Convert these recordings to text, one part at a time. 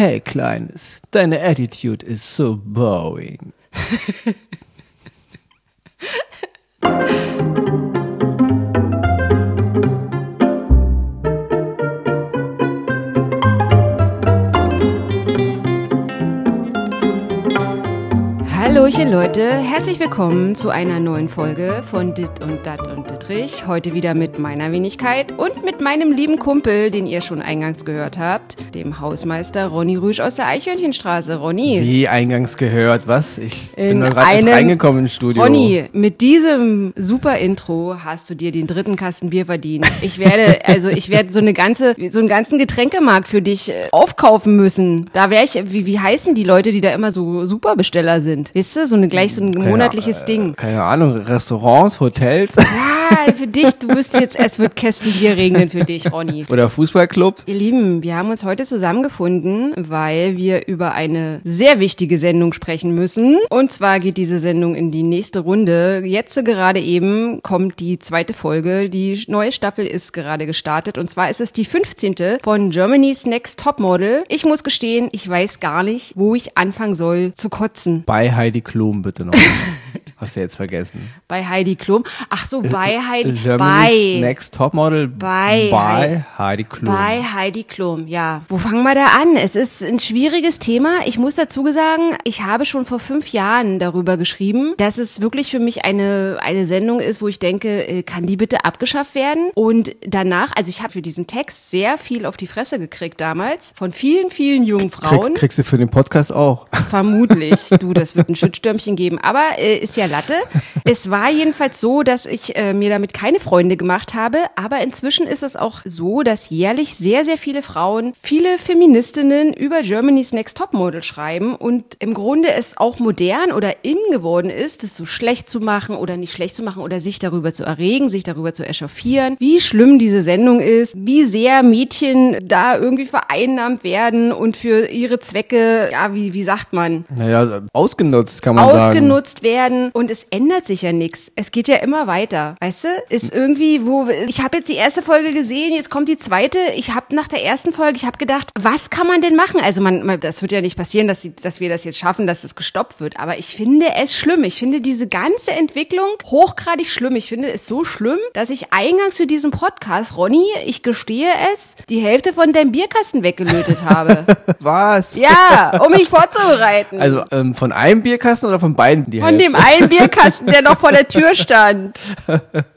Hey, Kleines, deine Attitude is so bowing. Hallöchen Leute, herzlich willkommen zu einer neuen Folge von Dit und Dat und Dittrich. Heute wieder mit meiner Wenigkeit und mit meinem lieben Kumpel, den ihr schon eingangs gehört habt, dem Hausmeister Ronny Rüsch aus der Eichhörnchenstraße. Ronny. Wie eingangs gehört, was? Ich In bin gerade reingekommen ins Studio. Ronny, mit diesem super Intro hast du dir den dritten Kasten Bier verdient. Ich werde, also ich werde so eine ganze, so einen ganzen Getränkemarkt für dich äh, aufkaufen müssen. Da wäre ich, wie, wie heißen die Leute, die da immer so Superbesteller sind? Wisst ihr, so eine gleich so ein Keine- monatliches äh, Ding. Keine Ahnung, Restaurants, Hotels Ja, für dich, du wirst jetzt, es wird Kästen Bier regnen für dich, Ronny. oder Fußballclubs. Ihr Lieben, wir haben uns heute zusammengefunden, weil wir über eine sehr wichtige Sendung sprechen müssen. Und zwar geht diese Sendung in die nächste Runde. Jetzt gerade eben kommt die zweite Folge. Die neue Staffel ist gerade gestartet. Und zwar ist es die 15. von Germany's Next Topmodel. Ich muss gestehen, ich weiß gar nicht, wo ich anfangen soll zu kotzen. Bei Heidi Klum bitte noch. Hast du jetzt vergessen. Bei Heidi Klum. Ach so, bei Heidi. Germany's bei. Next Topmodel Bei bei Heidi Klum. Bei Heidi Klum, ja. Wo fangen wir da an? Es ist ein schwieriges Thema. Ich muss dazu sagen, ich habe schon vor fünf Jahren darüber geschrieben, dass es wirklich für mich eine, eine Sendung ist, wo ich denke, äh, kann die bitte abgeschafft werden? Und danach, also ich habe für diesen Text sehr viel auf die Fresse gekriegt damals von vielen, vielen jungen Frauen. Kriegst, kriegst du für den Podcast auch. Vermutlich. Du, das wird ein Schützstürmchen geben. Aber äh, ist ja Latte. Es war jedenfalls so, dass ich äh, mir damit keine Freunde gemacht habe. Aber inzwischen ist es auch so, dass jährlich sehr, sehr viele Frauen, viele Feministinnen über Germany's Next Topmodel schreiben. Und im Grunde es auch modern oder in geworden ist, es so schlecht zu machen oder nicht schlecht zu machen oder sich darüber zu erregen, sich darüber zu echauffieren, wie schlimm diese Sendung ist, wie sehr Mädchen da irgendwie vereinnahmt werden und für ihre Zwecke, ja, wie, wie sagt man, Naja, ausgenutzt kann man sagen. ausgenutzt werden und es ändert sich ja nichts. Es geht ja immer weiter. Weißt du? Ist irgendwie, wo ich habe jetzt die erste Folge gesehen, jetzt kommt die zweite. Ich habe nach der ersten Folge, ich habe gedacht, was kann man denn machen? Also man, man das wird ja nicht passieren, dass, sie, dass wir das jetzt schaffen, dass es gestoppt wird. Aber ich finde es schlimm. Ich finde diese ganze Entwicklung hochgradig schlimm. Ich finde es so schlimm, dass ich eingangs zu diesem Podcast, Ronny, ich gestehe es, die Hälfte von deinem Bierkasten weggelötet habe. Was? ja, um mich vorzubereiten. Also ähm, von einem Bierkasten oder von beiden die Von Hälfte? dem einen Bierkasten, der noch vor der Tür stand.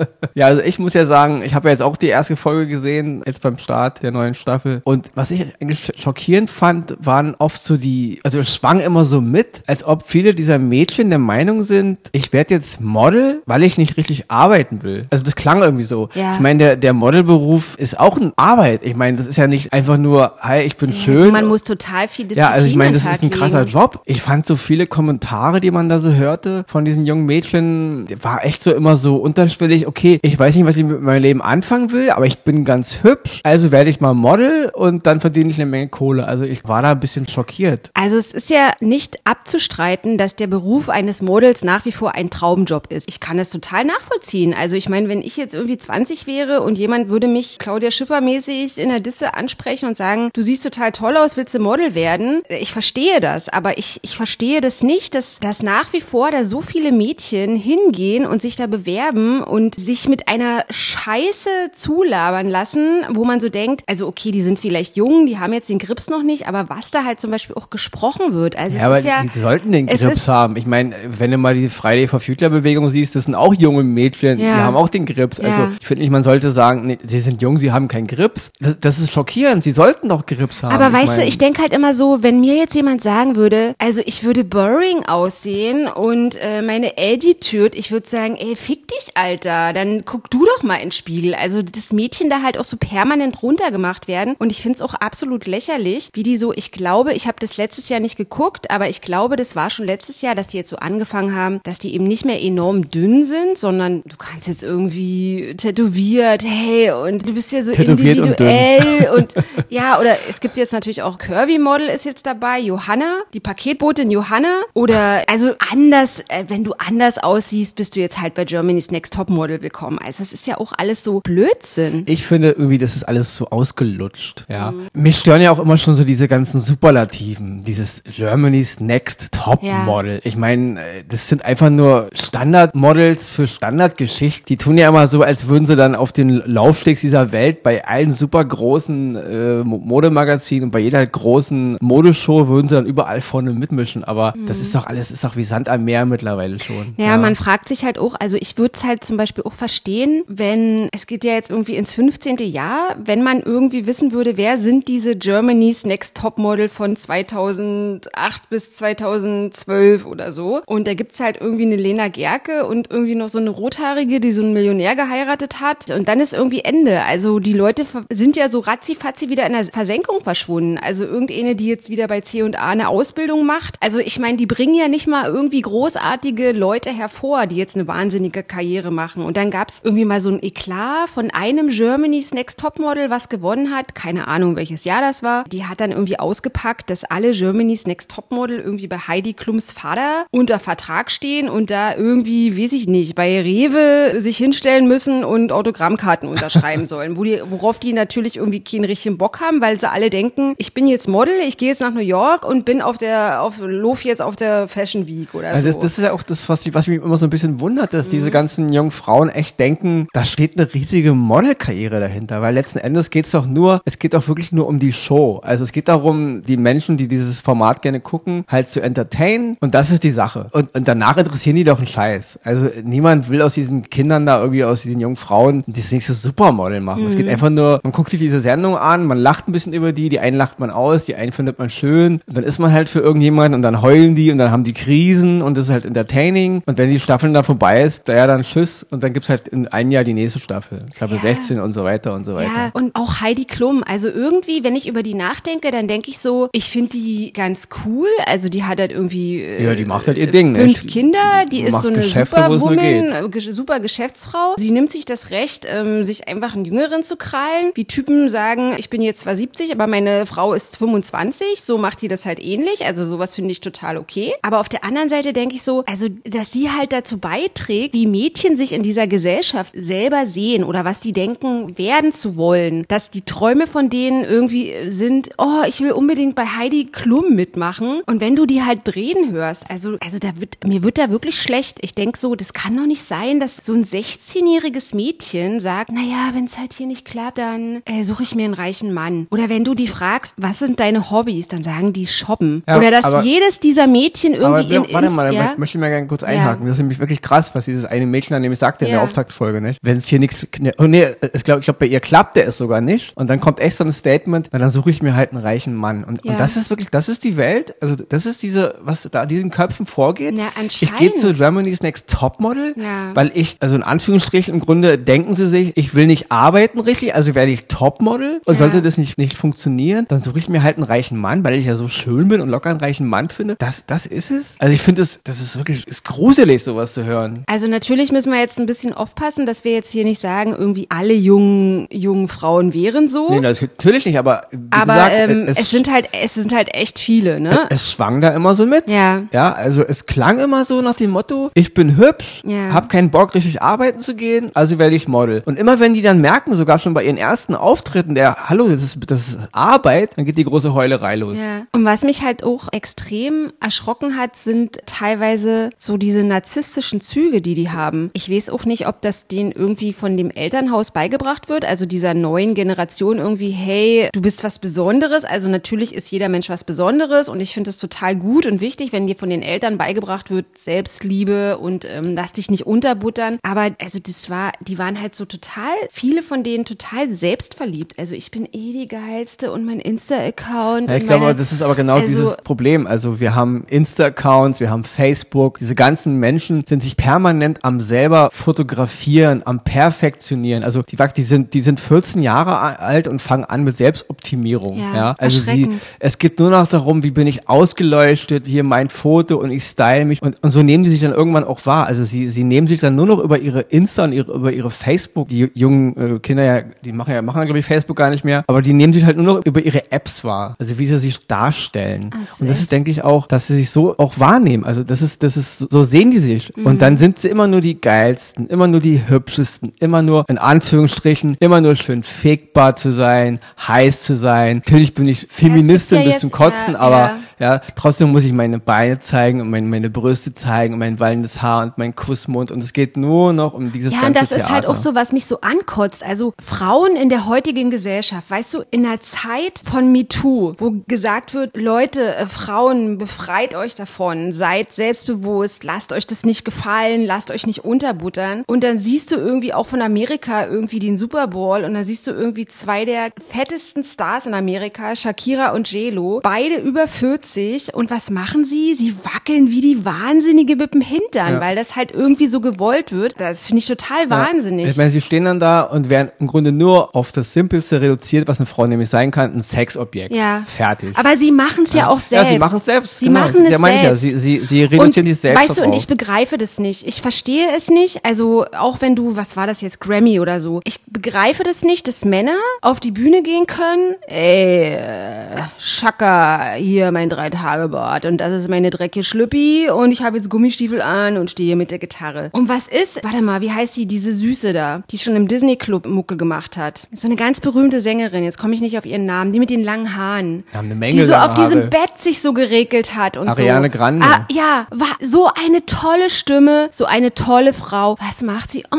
Ja, also ich muss ja sagen, ich habe ja jetzt auch die erste Folge gesehen, jetzt beim Start der neuen Staffel. Und was ich eigentlich schockierend fand, waren oft so die, also es schwang immer so mit, als ob viele dieser Mädchen der Meinung sind, ich werde jetzt Model, weil ich nicht richtig arbeiten will. Also das klang irgendwie so. Ja. Ich meine, der, der Modelberuf ist auch eine Arbeit. Ich meine, das ist ja nicht einfach nur, hi, ich bin schön. Man muss total viel Disziplin Ja, also ich meine, das ist ein krasser legen. Job. Ich fand so viele Kommentare, die man da so hörte von diesen jungen Mädchen, war echt so immer so unterschwellig, okay, ich weiß nicht, was ich mit meinem Leben anfangen will, aber ich bin ganz hübsch, also werde ich mal Model und dann verdiene ich eine Menge Kohle. Also ich war da ein bisschen schockiert. Also es ist ja nicht abzustreiten, dass der Beruf eines Models nach wie vor ein Traumjob ist. Ich kann es total nachvollziehen. Also ich meine, wenn ich jetzt irgendwie 20 wäre und jemand würde mich Claudia Schiffer mäßig in der Disse ansprechen und sagen, du siehst total toll aus, willst du Model werden? Ich verstehe das, aber ich, ich verstehe das nicht, dass, dass nach wie vor da so viele Mädchen hingehen und sich da bewerben und sich mit einer Scheiße zulabern lassen, wo man so denkt, also okay, die sind vielleicht jung, die haben jetzt den Grips noch nicht, aber was da halt zum Beispiel auch gesprochen wird, also Ja, es aber ja, die sollten den Grips haben. Ich meine, wenn du mal die Friday for Future Bewegung siehst, das sind auch junge Mädchen, Ja. die haben auch den Grips. Also Ja. ich finde nicht, man sollte sagen, nee, sie sind jung, sie haben keinen Grips. Das, das ist schockierend. Sie sollten doch Grips haben. Aber weißt du, mein- ich denke halt immer so, wenn mir jetzt jemand sagen würde, also ich würde boring aussehen und äh, meine Attitude, ich würde sagen, ey, fick dich, Alter, dann guck du doch mal ins Spiegel. Also das Mädchen da halt auch so permanent runtergemacht werden. Und ich finde es auch absolut lächerlich, wie die so, ich glaube, ich habe das letztes Jahr nicht geguckt, aber ich glaube, das war schon letztes Jahr, dass die jetzt so angefangen haben, dass die eben nicht mehr enorm dünn sind, sondern du kannst jetzt irgendwie tätowiert, hey, und du bist ja so Tätowiert und individuell und ja, oder es gibt jetzt natürlich auch Curvy Model ist jetzt dabei, Johanna, die Paketbotin Johanna. Oder also anders, äh, wenn du anders aussiehst, bist du jetzt halt bei Germany's Next Topmodel willkommen. Also es ist ja auch alles so Blödsinn. Ich finde irgendwie, das ist alles so ausgelutscht. Ja. Mhm. Mich stören ja auch immer schon so diese ganzen Superlativen. Dieses Germany's Next Topmodel. Ja. Ich meine, äh, das sind einfach nur Standardmodels für Standardgeschichte. Die tun ja immer so, als würden sie dann auf den Laufstegs dieser Welt bei allen super großen äh, Modemagazinen und bei jeder großen Modeshow würden sie dann überall vorne mitmischen. Aber mhm. das ist doch alles, ist doch wie Sand am Meer mittlerweile schon. Ja, ja. man fragt sich halt auch, also ich würde es halt zum Beispiel auch verstehen, wenn, es geht ja jetzt irgendwie ins 15. Jahr, wenn man irgendwie wissen würde, wer sind diese Germany's Next Topmodel von 2008 bis 2012 oder so. Und da gibt's halt irgendwie eine Lena Gerke und irgendwie noch so eine Rothaarige, die so einen Millionär geheiratet hat. Und dann ist irgendwie Ende. Also die Leute sind ja so ratzifatzi wieder in der Versenkung verschwunden. Also irgendeine, die jetzt wieder bei C&A eine Ausbildung macht. Also ich meine, die bringen ja nicht mal irgendwie großartige Leute hervor, die jetzt eine wahnsinnige Karriere machen. Und dann gab's irgendwie mal so ein Eklat von einem Germany's Next Topmodel, was gewonnen hat. Keine Ahnung, welches Jahr das war. Die hat dann irgendwie ausgepackt, dass alle Germany's Next Topmodel irgendwie bei Heidi Klums Vater unter Vertrag stehen und da irgendwie, weiß ich nicht, bei Rewe sich hinstellen müssen und Autogrammkarten unterschreiben sollen. Wo die, worauf die natürlich irgendwie keinen richtigen Bock haben, weil sie alle denken, ich bin jetzt Model, ich gehe jetzt nach New York und bin auf der, auf, lauf jetzt auf der Fashion Week oder also so. Das, das ist ja auch das, was, was mich immer so ein bisschen wundert, dass mhm. diese ganzen jungen Frauen echt denken, da steht eine riesige Modelkarriere dahinter, weil letzten Endes geht es doch nur, es geht doch wirklich nur um die Show. Also es geht darum, die Menschen, die dieses Format gerne gucken, halt zu entertainen und das ist die Sache. Und, und danach interessieren die doch einen Scheiß. Also niemand will aus diesen Kindern da irgendwie, aus diesen jungen Frauen das nächste Supermodel machen. Mhm. Es geht mhm. einfach nur, man guckt sich diese Sendung an, man lacht ein bisschen über die, die einen lacht man aus, die einen findet man schön und dann ist man halt für irgendjemanden und dann heulen die und dann haben die Krisen und das ist halt entertaining und wenn die Staffeln dann vorbei ist, da ja dann Tschüss und dann gibt's halt in einem Jahr die nächste Staffel. Ich glaube ja. 16 und so weiter und so weiter. Ja, und auch Heidi Klum. Also irgendwie, wenn ich über die nachdenke, dann denke ich so, ich finde die ganz cool. Also die hat halt irgendwie äh, ja, die macht halt ihr Ding. Fünf ich, Kinder, die ist so eine Superwoman, äh, super Geschäftsfrau. Sie nimmt sich das Recht, ähm, sich einfach einen Jüngeren zu krallen. Wie Typen sagen, ich bin jetzt zwar 70, aber meine Frau ist 25. So macht die das halt ähnlich. Also sowas finde ich total okay. Aber auf der anderen Seite denke ich so, also dass sie halt dazu beiträgt, wie Mädchen sich in dieser Gesellschaft selber sehen oder was die denken, werden zu wollen. Dass die Träume von denen irgendwie sind, oh, ich will unbedingt bei Heidi Klum mitmachen. Und wenn du die halt drehen hörst, also, also da wird, mir wird da wirklich schlecht. Ich denke so, das kann doch nicht sein, dass so ein 16-jähriges Mädchen sagt, naja, wenn es halt hier nicht klappt, dann äh, suche ich mir einen reichen Mann. Oder wenn du die fragst, was sind deine Hobbys, dann sagen die shoppen. Ja, Oder dass aber, jedes dieser Mädchen irgendwie aber, in Warte mal, ja? möchte ich mal gerne kurz einhaken. Ja. Das ist nämlich wirklich krass, was dieses eine Mädchen dann nämlich sagte in der Auftaktfolge, nicht? Wenn es hier nichts, oh nee, ich glaube, ich glaub, bei ihr klappte es sogar nicht. Und dann kommt echt so ein Statement, na, dann suche ich mir halt einen reichen Mann. Und, und das ist wirklich, das ist die Welt, also das ist diese, was da diesen Köpfen vorgeht. Ja, ich gehe zu Germany's Next Topmodel, ja. weil ich, also in Anführungsstrichen im Grunde denken sie sich, ich will nicht arbeiten richtig, also werde ich Topmodel und ja. sollte das nicht, nicht funktionieren, dann suche ich mir halt einen reichen Mann, weil ich ja so schön bin und locker einen reichen Mann finde. Das, das ist es. Also ich finde es, das ist wirklich, ist gruselig, sowas zu hören. Also natürlich müssen wir jetzt ein bisschen aufpassen, dass wir jetzt hier nicht sagen, irgendwie alle jungen, jungen Frauen wären so. Nee, natürlich nicht, aber wie aber gesagt, ähm, es, es, sind halt, es sind halt echt viele, ne? Es, es schwang da immer so mit. Ja. Ja, also es klang immer so nach dem Motto, ich bin hübsch, ja. hab keinen Bock richtig arbeiten zu gehen, also werde ich Model. Und immer wenn die dann merken, sogar schon bei ihren ersten Auftritten, der, hallo, das ist, das ist Arbeit, dann geht die große Heulerei los. Ja. Und was mich halt auch extrem erschrocken hat, sind teilweise so diese narzisstischen Züge, die die haben. Ich weiß auch nicht, ob das denen irgendwie von dem Elternhaus beigebracht wird, also dieser neuen Generation irgendwie, hey, du bist was Besonderes. Also natürlich ist jeder Mensch was Besonderes und ich finde es total gut und wichtig, wenn dir von den Eltern beigebracht wird, Selbstliebe und ähm, lass dich nicht unterbuttern. Aber also das war, die waren halt so total, viele von denen total selbstverliebt. Also ich bin eh die geilste und mein Insta-Account. Ja, ich glaube, das ist aber genau also, dieses Problem. Also wir haben Insta-Accounts, wir haben Facebook. Diese ganzen Menschen sind sich permanent am selber fotografieren, am perfektionieren. Also die, die sind, die sind 14 Jahre alt und fangen an mit Selbstoptimierung. Ja, ja? Also sie, es geht nur noch darum, wie bin ich ausgeleuchtet, hier mein Foto und ich style mich und, und so nehmen die sich dann irgendwann auch wahr. Also sie, sie nehmen sich dann nur noch über ihre Insta und ihre, über ihre Facebook, die jungen äh, Kinder ja, die machen ja, machen glaube ich Facebook gar nicht mehr, aber die nehmen sich halt nur noch über ihre Apps wahr. Also wie sie sich darstellen. So. Und das ist, denke ich, auch, dass sie sich so auch wahrnehmen. Also das ist, das ist so sehen die sich. Mhm. Und dann sind sie immer nur die geilsten, immer nur die hübschesten, immer nur in Anführungsstrichen, immer nur schön fickbar zu sein, heiß zu sein. Natürlich bin ich Feministin ja, bis zum Kotzen, ja, aber ja. Ja. trotzdem muss ich meine Beine zeigen und meine, meine Brüste zeigen und mein wallendes Haar und mein Kussmund und es geht nur noch um dieses ja, ganze Ja, und das Theater. ist halt auch so, was mich so ankotzt. Also Frauen in der heutigen Gesellschaft, weißt du, in der Zeit von MeToo, wo gesagt wird, Leute, äh, Frauen, befreit euch davon, seid selbstbewusst, lasst euch das nicht gefallen, lasst euch nicht unterbuttern. Und dann siehst du irgendwie auch von Amerika irgendwie den Super Bowl und dann siehst du irgendwie zwei der fettesten Stars in Amerika, Shakira und JLo, beide über 40. Und was machen sie? Sie wackeln wie die Wahnsinnige mit dem Hintern, ja. weil das halt irgendwie so gewollt wird. Das finde ich total wahnsinnig. Ich meine, sie stehen dann da und werden im Grunde nur auf das Simpelste reduziert, was eine Frau nämlich sein kann, ein Sexobjekt. Ja. Fertig. Aber sie machen es ja. ja. auch selbst. Ja, sie machen es selbst. Sie genau. machen es ja, selbst. Ja. Sie, sie, sie reduzieren die selbst. Weißt du, und ich begreife das nicht. Ich verstehe es nicht. Also auch wenn du, was war das jetzt, Grammy oder so. Ich begreife das nicht, dass Männer auf die Bühne gehen können. Ey, äh, Schaka, hier mein Drei-Tage-Bart und das ist meine dreckige Schlüppi und ich habe jetzt Gummistiefel an und stehe mit der Gitarre. Und was ist, warte mal, wie heißt sie, diese Süße da, die schon im Disney-Club Mucke gemacht hat? So eine ganz berühmte Sängerin, jetzt komme ich nicht auf ihren Namen, die mit den langen Haaren. Ja, eine Menge die so auf diesem Bett sich so geregelt hat und Ariane so. Grande. Ah, ja, war so eine tolle Stimme, so eine tolle Frau. Was macht sie? Oh,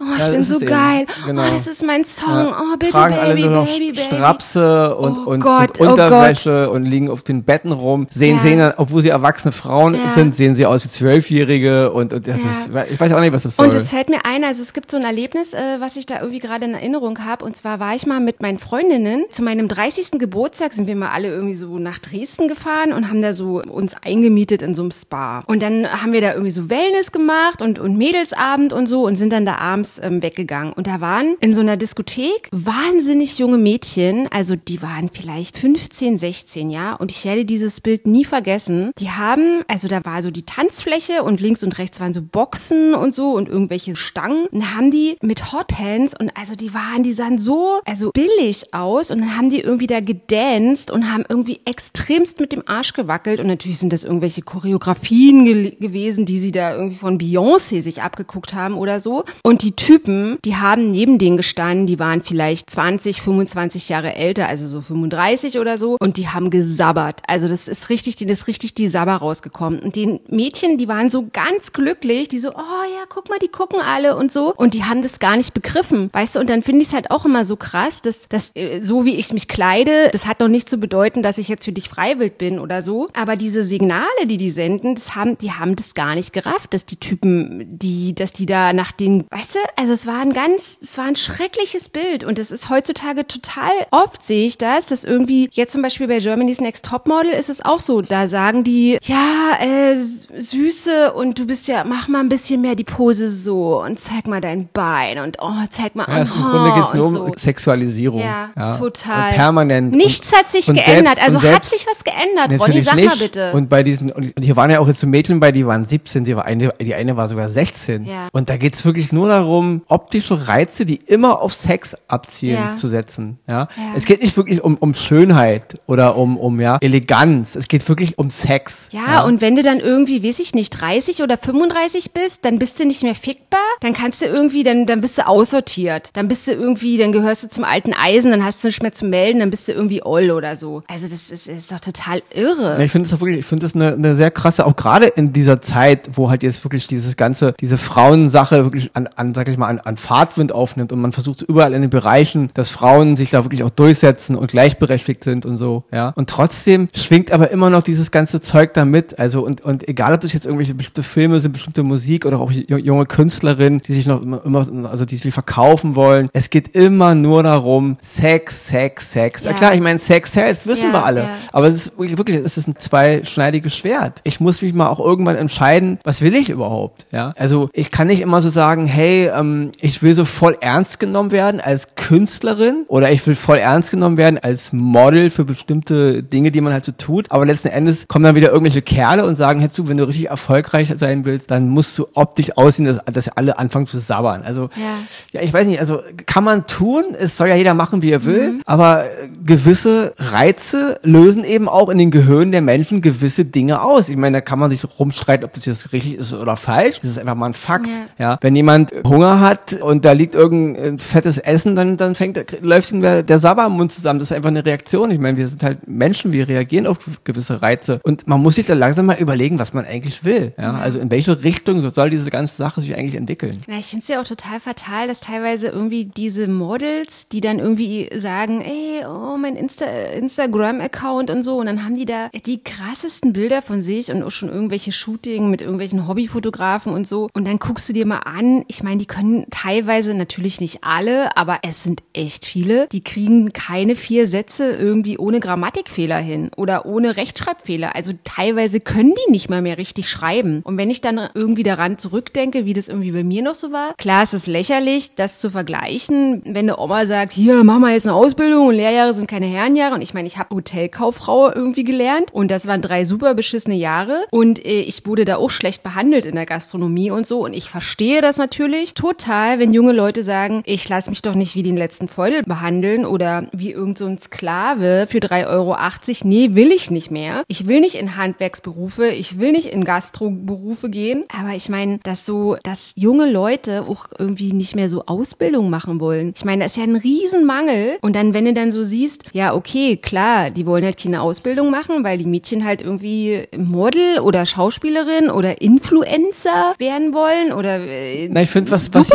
oh ich ja, bin so geil. Genau. Oh, das ist mein Song. Ja. Oh, bitte, Tragen Baby, alle nur noch Baby, Baby. Strapse und, oh und, Gott, und oh Unterwäsche oh und liegen auf den Betten rum. Sehen, ja. sehen, obwohl sie erwachsene Frauen sind, sehen sie aus wie Zwölfjährige und, und das ist, ich weiß auch nicht, was das soll. Und es fällt mir ein, also es gibt so ein Erlebnis, äh, was ich da irgendwie gerade in Erinnerung habe. Und zwar war ich mal mit meinen Freundinnen zu meinem 30. Geburtstag, sind wir mal alle irgendwie so nach Dresden gefahren und haben da so uns eingemietet in so einem Spa. Und dann haben wir da irgendwie so Wellness gemacht und, und Mädelsabend und so und sind dann da abends ähm, weggegangen. Und da waren in so einer Diskothek wahnsinnig junge Mädchen, also die waren vielleicht 15, 16, ja. Und ich werde dieses Bild nie vergessen. Die haben, also da war so die Tanzfläche und links und rechts waren so Boxen und so und irgendwelche Stangen. Und da haben die mit Hotpants und also die waren, die sahen so, also billig aus und dann haben die irgendwie da gedanced und haben irgendwie extremst mit dem Arsch gewackelt und natürlich sind das irgendwelche Choreografien ge gewesen, die sie da irgendwie von Beyoncé sich abgeguckt haben oder so. Und die Typen, die haben neben denen gestanden, die waren vielleicht 20, 25 Jahre älter, also so 35 oder so und die haben gesabbert. Also das ist richtig, die ist richtig die Sabber rausgekommen. Und die Mädchen, die waren so ganz glücklich, die so, oh ja, guck mal, die gucken alle und so. Und die haben das gar nicht begriffen, weißt du? Und dann finde ich es halt auch immer so krass, dass, dass äh, so wie ich mich kleide, das hat noch nicht zu bedeuten, dass ich jetzt für dich freiwillig bin oder so. Aber diese Signale, die die senden, das haben, die haben das gar nicht gerafft, dass die Typen, die, dass die da nach den, weißt du, also es war ein ganz, es war ein schreckliches Bild und es ist heutzutage total oft sehe ich das, dass irgendwie jetzt zum Beispiel bei Germany's Next Topmodel ist es auch so, da sagen die, ja, äh, Süße und du bist ja, mach mal ein bisschen mehr die Pose so und zeig mal dein Bein und oh, zeig mal, ja, also im Grunde geht es nur so. um Sexualisierung. Ja, ja. total. Und permanent. Nichts und, hat sich geändert, selbst, also selbst, hat sich was geändert, Ronny, sag nicht. mal bitte. Und bei diesen, und hier waren ja auch jetzt so Mädchen bei, die waren 17, die, war eine, die eine war sogar 16. Ja. Und da geht es wirklich nur darum, optische Reize, die immer auf Sex abzielen, ja. zu setzen. Ja? Es geht nicht wirklich um, um Schönheit oder um, um ja, Eleganz. Es geht wirklich um Sex. Ja, ja, und wenn du dann irgendwie, weiß ich nicht, 30 oder 35 bist, dann bist du nicht mehr fickbar. Dann kannst du irgendwie, dann, dann bist du aussortiert. Dann bist du irgendwie, dann gehörst du zum alten Eisen, dann hast du nicht mehr zu melden, dann bist du irgendwie oll oder so. Also das ist, ist doch total irre. Ja, ich finde das wirklich, ich finde das eine, eine sehr krasse, auch gerade in dieser Zeit, wo halt jetzt wirklich dieses ganze, diese Frauensache wirklich an, an sag ich mal, an, an Fahrtwind aufnimmt und man versucht überall in den Bereichen, dass Frauen sich da wirklich auch durchsetzen und gleichberechtigt sind und so, ja. Und trotzdem schwingt aber immer noch dieses ganze Zeug da mit. Also und, und egal, ob das jetzt irgendwelche bestimmte Filme sind, bestimmte Musik oder auch junge Künstlerinnen, die sich noch immer, immer also die sich verkaufen wollen. Es geht immer nur darum, Sex, Sex, Sex. Ja. Na klar, ich meine, Sex Sex, wissen ja, wir alle. Ja. Aber es ist wirklich, es ist ein zweischneidiges Schwert. Ich muss mich mal auch irgendwann entscheiden, was will ich überhaupt, ja. Also ich kann nicht immer so sagen, hey, hey, ähm, ich will so voll ernst genommen werden als Künstlerin oder ich will voll ernst genommen werden als Model für bestimmte Dinge, die man halt so tut. Aber letzten Endes kommen dann wieder irgendwelche Kerle und sagen, hättest du, wenn du richtig erfolgreich sein willst, dann musst du optisch aussehen, dass, dass alle anfangen zu sabbern. Also, ja. ja, ich weiß nicht, also kann man tun, es soll ja jeder machen, wie er will, mhm. aber gewisse Reize lösen eben auch in den Gehirnen der Menschen gewisse Dinge aus. Ich meine, da kann man sich rumstreiten, ob das jetzt richtig ist oder falsch. Das ist einfach mal ein Fakt. Ja. ja. Wenn jemand Hunger hat und da liegt irgendein fettes Essen, dann, dann fängt, läuft ihm der, der Sabber im Mund zusammen. Das ist einfach eine Reaktion. Ich meine, wir sind halt Menschen, wir reagieren auf gewisse Reize. Und man muss sich da langsam mal überlegen, was man eigentlich will. Ja? Also in welche Richtung soll diese ganze Sache sich eigentlich entwickeln? Ja, ich finde es ja auch total fatal, dass teilweise irgendwie diese Models, die dann irgendwie sagen, ey, oh, mein Insta Instagram-Account und so, und dann haben die da die krassesten Bilder von sich und auch schon irgendwelche Shooting mit irgendwelchen Hobbyfotografen und so. Und dann guckst du dir mal an, ich meine, die können teilweise, natürlich nicht alle, aber es sind echt viele, die kriegen keine vier Sätze irgendwie ohne Grammatikfehler hin oder ohne Rechtschreibfehler. Also teilweise können die nicht mal mehr richtig schreiben. Und wenn ich dann irgendwie daran zurückdenke, wie das irgendwie bei mir noch so war, klar ist es lächerlich, das zu vergleichen, wenn eine Oma sagt, hier, mach mal jetzt eine Ausbildung und Lehrjahre sind keine Herrenjahre. Und ich meine, ich habe Hotelkauffrau irgendwie gelernt und das waren drei super beschissene Jahre und äh, ich wurde da auch schlecht behandelt in der Gastronomie und so. Und ich verstehe das natürlich total, wenn junge Leute sagen, ich lasse mich doch nicht wie den letzten Feudel behandeln oder wie irgend so Sklave für 3,80 Euro. Nee, will ich nicht mehr. Ich will nicht in Handwerksberufe, ich will nicht in Gastroberufe gehen. Aber ich meine, dass so, dass junge Leute auch irgendwie nicht mehr so Ausbildung machen wollen. Ich meine, das ist ja ein Riesenmangel. Und dann, wenn du dann so siehst, ja, okay, klar, die wollen halt keine Ausbildung machen, weil die Mädchen halt irgendwie Model oder Schauspielerin oder Influencer werden wollen oder äh, Na, ich finde, was, was,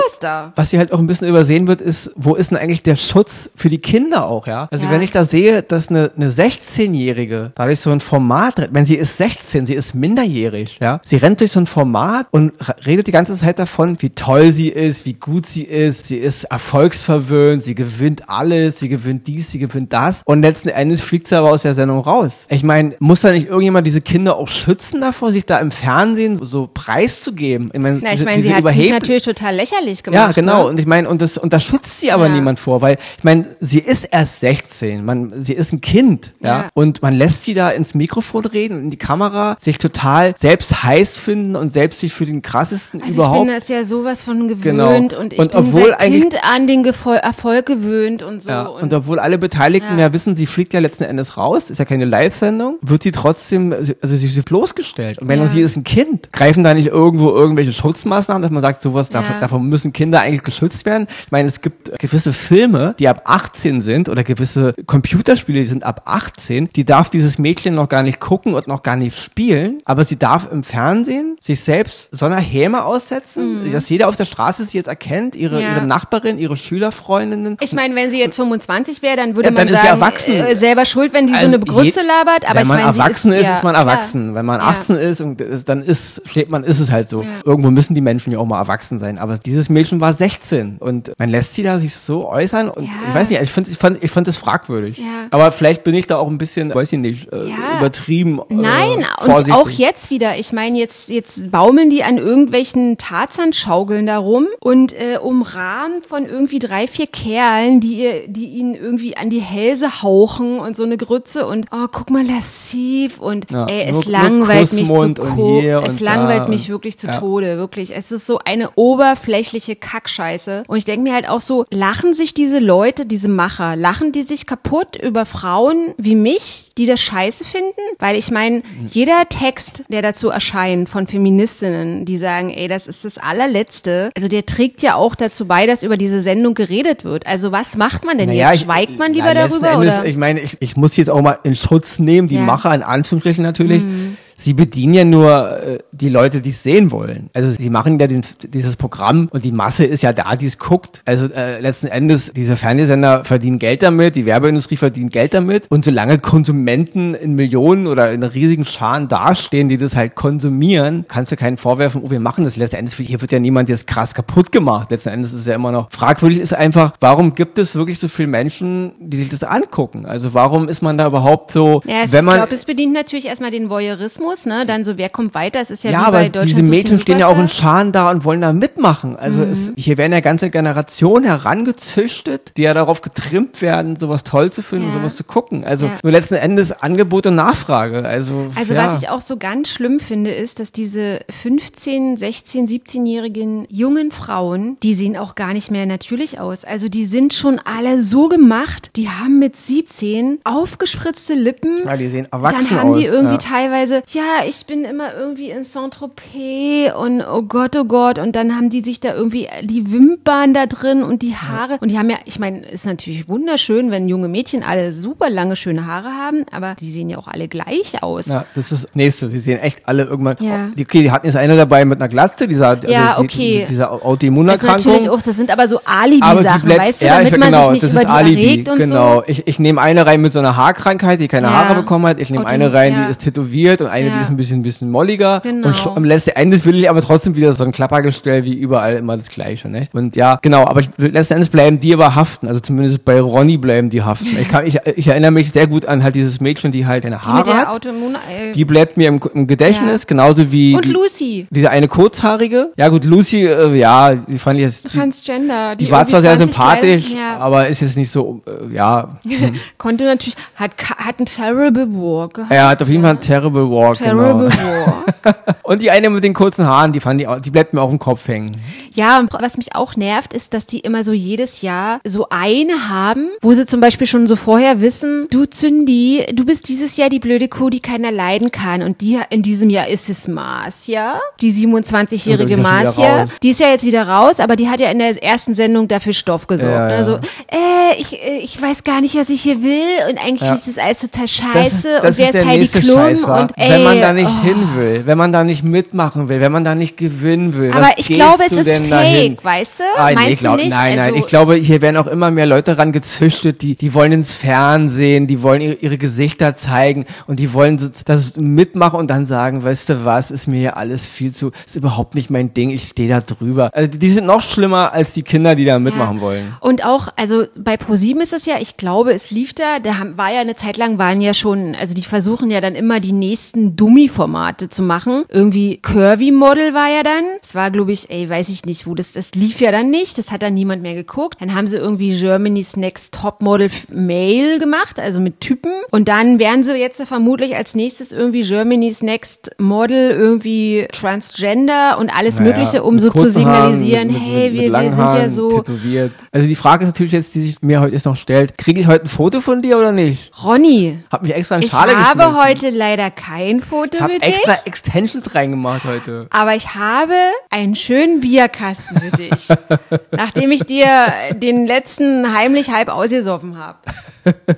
was hier halt auch ein bisschen übersehen wird, ist, wo ist denn eigentlich der Schutz für die Kinder auch, ja? Also ja. wenn ich da sehe, dass eine, eine 16-Jährige dadurch so ein Format, wenn sie ist 16, sie ist minderjährig, ja? Sie rennt durch so ein Format und redet die ganze Zeit davon, wie toll sie ist, wie gut sie ist, sie ist erfolgsverwöhnt, sie gewinnt alles, sie gewinnt dies, sie gewinnt das und letzten Endes fliegt sie aber aus der Sendung raus. Ich meine, muss da nicht irgendjemand diese Kinder auch schützen davor, sich da im Fernsehen so preiszugeben? Ich meine, ich mein, sie hat sich natürlich total lächerlich gemacht. Ja, genau. Ne? Und ich meine, und das, und da schützt sie aber ja. niemand vor, weil ich meine, sie ist erst 16, man, sie ist ein Kind, ja? ja, und man lässt sie da ins Mikrofon reden und in die Kamera, sich total selbst heiß finden und selbst sich für den krassesten also überhaupt. Ich bin das ja sowas von gewöhnt genau. und ich und bin obwohl seit Kind an den Gefol Erfolg gewöhnt und so. Ja, und, und obwohl alle Beteiligten ja. wissen, sie fliegt ja letzten Endes raus, ist ja keine Live-Sendung, wird sie trotzdem, also sie ist bloßgestellt. Und wenn ja. sie ist ein Kind, greifen da nicht irgendwo irgendwelche Schutzmaßnahmen, dass man sagt, sowas, ja. davon, müssen Kinder eigentlich geschützt werden. Ich meine, es gibt gewisse Filme, die ab 18 sind oder gewisse Computerspiele, die sind ab 18, die darf dieses Mädchen noch gar nicht gucken und noch gar nicht spielen, aber sie darf im Fernsehen sich selbst so einer Häme aussetzen, mhm. dass jeder auf der Straße sie jetzt erkennt, ihre, ja. ihre Nachbarin, ihre Schülerfreundinnen. Ich meine, wenn sie jetzt 25 wäre, dann würde ja, man dann sagen, erwachsen. Äh, selber schuld, wenn die also so eine Grütze labert, aber wenn ich man mein, erwachsen ist, ist, ist man erwachsen. Wenn man 18 ist und dann ist, steht man, ist es halt so. Irgendwo müssen die Menschen ja auch mal erwachsen sein, aber dieses Mädchen war 16 und man lässt sie da sich so äußern und ich weiß nicht, ich finde ich fand, ich fand das fragwürdig. Aber vielleicht bin ich da auch ein bisschen, weiß ich nicht, äh, übertrieben. Äh, Nein, äh, und auch jetzt wieder, ich meine, jetzt, jetzt baumeln die an irgendwelchen Tarzanschaukeln da rum und äh, umrahmt von irgendwie drei, vier Kerlen, die, ihr, die ihnen irgendwie an die Hälse hauchen und so eine Grütze und oh, guck mal, lassiv und ja, ey, es nur, langweilt nur mich zu es langweilt mich wirklich zu ja. Tode, wirklich. Es ist so eine oberflächliche Kackscheiße und ich denke mir halt auch so, lachen sich diese Leute, diese Macher, lachen die sich kaputt über Frauen wie mich, die das scheiße finden? Weil ich meine, jeder Text, der dazu erscheint von Feministinnen, die sagen, ey, das ist das allerletzte, also der trägt ja auch dazu bei, dass über diese Sendung geredet wird. Also was macht man denn naja, jetzt? Schweigt man lieber na, darüber? Endes, oder? Ich meine, ich, ich muss jetzt auch mal in Schutz nehmen, die ja. Macher in Anführungsstrichen natürlich. Mhm sie bedienen ja nur äh, die Leute, die es sehen wollen. Also sie machen ja den, dieses Programm und die Masse ist ja da, die es guckt. Also äh, letzten Endes, diese Fernsehsender verdienen Geld damit, die Werbeindustrie verdient Geld damit und solange Konsumenten in Millionen oder in riesigen Scharen dastehen, die das halt konsumieren, kannst du keinen vorwerfen, oh, wir machen das. Letzten Endes, hier wird ja niemand jetzt krass kaputt gemacht. Letzten Endes ist es ja immer noch fragwürdig ist einfach, warum gibt es wirklich so viele Menschen, die sich das angucken? Also warum ist man da überhaupt so, ja, wenn man... Ich glaube, es bedient natürlich erstmal den Voyeurismus muss, ne? Dann so, wer kommt weiter? Es ist ja, Ja, wie aber bei Deutschland diese Mädchen stehen ja auch in. Scharen da und wollen da mitmachen. Also es, hier werden ja ganze Generationen herangezüchtet, die ja darauf getrimmt werden, sowas toll zu finden, Ja. sowas zu gucken. Also Ja. nur letzten Endes Angebot und Nachfrage. Also, Also ja. was ich auch so ganz schlimm finde, ist, dass diese 15, 16, 17-jährigen jungen Frauen, die sehen auch gar nicht mehr natürlich aus. Also die sind schon alle so gemacht, die haben mit 17 aufgespritzte Lippen. Ja, die sehen erwachsen Dann haben die aus, irgendwie teilweise, ja, ich bin immer irgendwie in Saint-Tropez und oh Gott, oh Gott. Und dann haben die sich da irgendwie die Wimpern da drin und die Haare. Und die haben ja, ich meine, ist natürlich wunderschön, wenn junge Mädchen alle super lange schöne Haare haben, aber die sehen ja auch alle gleich aus. Ja, das ist das nächste. Die sehen echt alle irgendwann. Ja. Die, okay, die hatten jetzt eine dabei mit einer Glatze, dieser, also Ja, okay. die, dieser Das Autoimmunerkrankung. natürlich auch, das sind aber so Alibi-Sachen, weißt du, ja, damit ich, man genau, sich nicht das über ist die Alibi, erregt und genau. so. Ich, ich nehme eine rein mit so einer Haarkrankheit, die keine Ja. Haare bekommen hat. Ich nehme Und eine rein, die ist tätowiert und eine, Ja. die ist ein bisschen, ein bisschen molliger. Genau. Und am letzten Endes will ich aber trotzdem wieder so ein Klappergestell wie überall immer das Gleiche, ne? Und ja, genau, aber ich, letzten Endes bleiben die aber haften. Also zumindest bei Ronny bleiben die haften. Ich, kann, ich, ich erinnere mich sehr gut an halt dieses Mädchen, die halt keine Die mit Haare der hat. Autoimmun... Äh, Die bleibt mir im, im Gedächtnis, genauso wie und die, Lucy, diese eine kurzhaarige. Ja gut, Lucy, äh, ja, die fand ich jetzt, die, Transgender. die war zwar sehr irgendwie 20 sympathisch, Kleine- ja. aber ist jetzt nicht so, äh, ja. Konnte natürlich, hat, hat einen terrible walk gehabt. Er hat auf jeden Fall einen Terrible Walk, Terrible genau. walk. Und die eine mit den kurzen Haaren, die fand ich auch, die bleibt mir auf dem Kopf hängen. Ja, und was mich auch nervt, ist, dass die immer so jedes Jahr so eine haben, wo sie zum Beispiel schon so vorher wissen, du Zündi, du bist dieses Jahr die blöde Kuh, die keiner leiden kann. Und die in diesem Jahr ist es Marcia, die 27-jährige Ja, die ist ja schon wieder Marcia. Die ist ja jetzt wieder raus, aber die hat ja in der ersten Sendung dafür Stoff gesorgt. Ja, ja. Also, äh, ich, äh, ich weiß gar nicht, was ich hier will. Und eigentlich Ja. ist das alles total Das scheiße. ist, das und wer ist ist Heidi Klum? Scheiß, und, ey, man da nicht oh. hin will, wenn man da nicht mitmachen will, wenn man da nicht gewinnen will. Aber ich glaube, es ist fake, dahin? weißt du? Ah, nee, ich glaub, du nicht? Nein, nein, Also- ich glaube, hier werden auch immer mehr Leute ran gezüchtet, die, die wollen ins Fernsehen, die wollen ihre, ihre Gesichter zeigen und die wollen das mitmachen und dann sagen, weißt du was, ist mir hier alles viel zu, ist überhaupt nicht mein Ding, ich stehe da drüber. Also die, sind noch schlimmer als die Kinder, die da mitmachen wollen. Und auch, also bei ProSieben ist es ja, ich glaube, es lief da, da war ja eine Zeit lang, waren ja schon, also die versuchen ja dann immer die nächsten Dummy-Formate zu machen. Irgendwie Curvy-Model war ja dann. Das war, glaube ich, ey, weiß ich nicht, wo das, das lief ja dann nicht, das hat dann niemand mehr geguckt. Dann haben sie irgendwie Germany's Next Top Model F- Male gemacht, also mit Typen. Und dann werden sie jetzt vermutlich als nächstes irgendwie Germany's Next Model, irgendwie Transgender und alles Naja, Mögliche, um so zu kurzen Haaren, signalisieren, mit- hey, mit wir, wir sind ja Haaren, so. Tätowiert. Also die Frage ist natürlich jetzt, die sich mir heute jetzt noch stellt, kriege ich heute ein Foto von dir oder nicht? Ronny, Hab mich extra in ich Schale habe geschmissen. heute leider kein Foto ich hab mit extra dich, Extensions reingemacht heute. aber ich habe einen schönen Bierkasten für dich, nachdem ich dir den letzten heimlich halb ausgesoffen habe.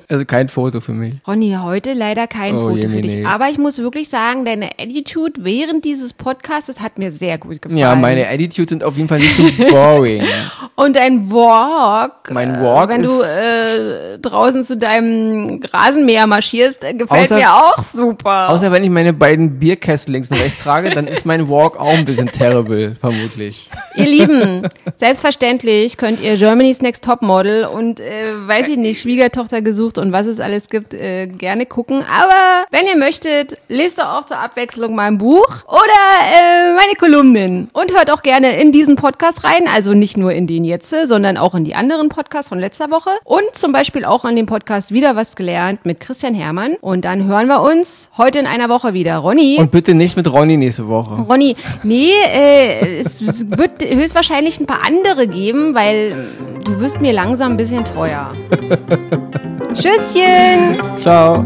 Also kein Foto für mich. Ronny, heute leider kein Oh, Foto für Jemine. dich. Aber ich muss wirklich sagen, deine Attitude während dieses Podcasts hat mir sehr gut gefallen. Ja, meine Attitudes sind auf jeden Fall nicht so boring. Und dein Walk, Mein Walk äh, wenn du äh, draußen zu deinem Rasenmäher marschierst, äh, gefällt Außer- mir auch super. Außer wenn ich meine beiden Bierkästen links und rechts trage, dann ist mein Walk auch ein bisschen terrible, vermutlich. Ihr Lieben, selbstverständlich könnt ihr Germany's Next Top Model und äh, weiß ich nicht, Schwiegertochter gesucht und was es alles gibt, äh, gerne gucken. Aber wenn ihr möchtet, lest doch auch zur Abwechslung mein Buch oder äh, meine Kolumnen und hört auch gerne in diesen Podcast rein, also nicht nur in den jetzt, sondern auch in die anderen Podcasts von letzter Woche und zum Beispiel auch in dem Podcast wieder was gelernt mit Christian Hermann. Und dann hören wir uns heute in einer Woche wieder. Ronny. Und bitte nicht mit Ronny nächste Woche. Ronny, nee, äh, es es wird höchstwahrscheinlich ein paar andere geben, weil du wirst mir langsam ein bisschen teuer. Tschüsschen! Ciao.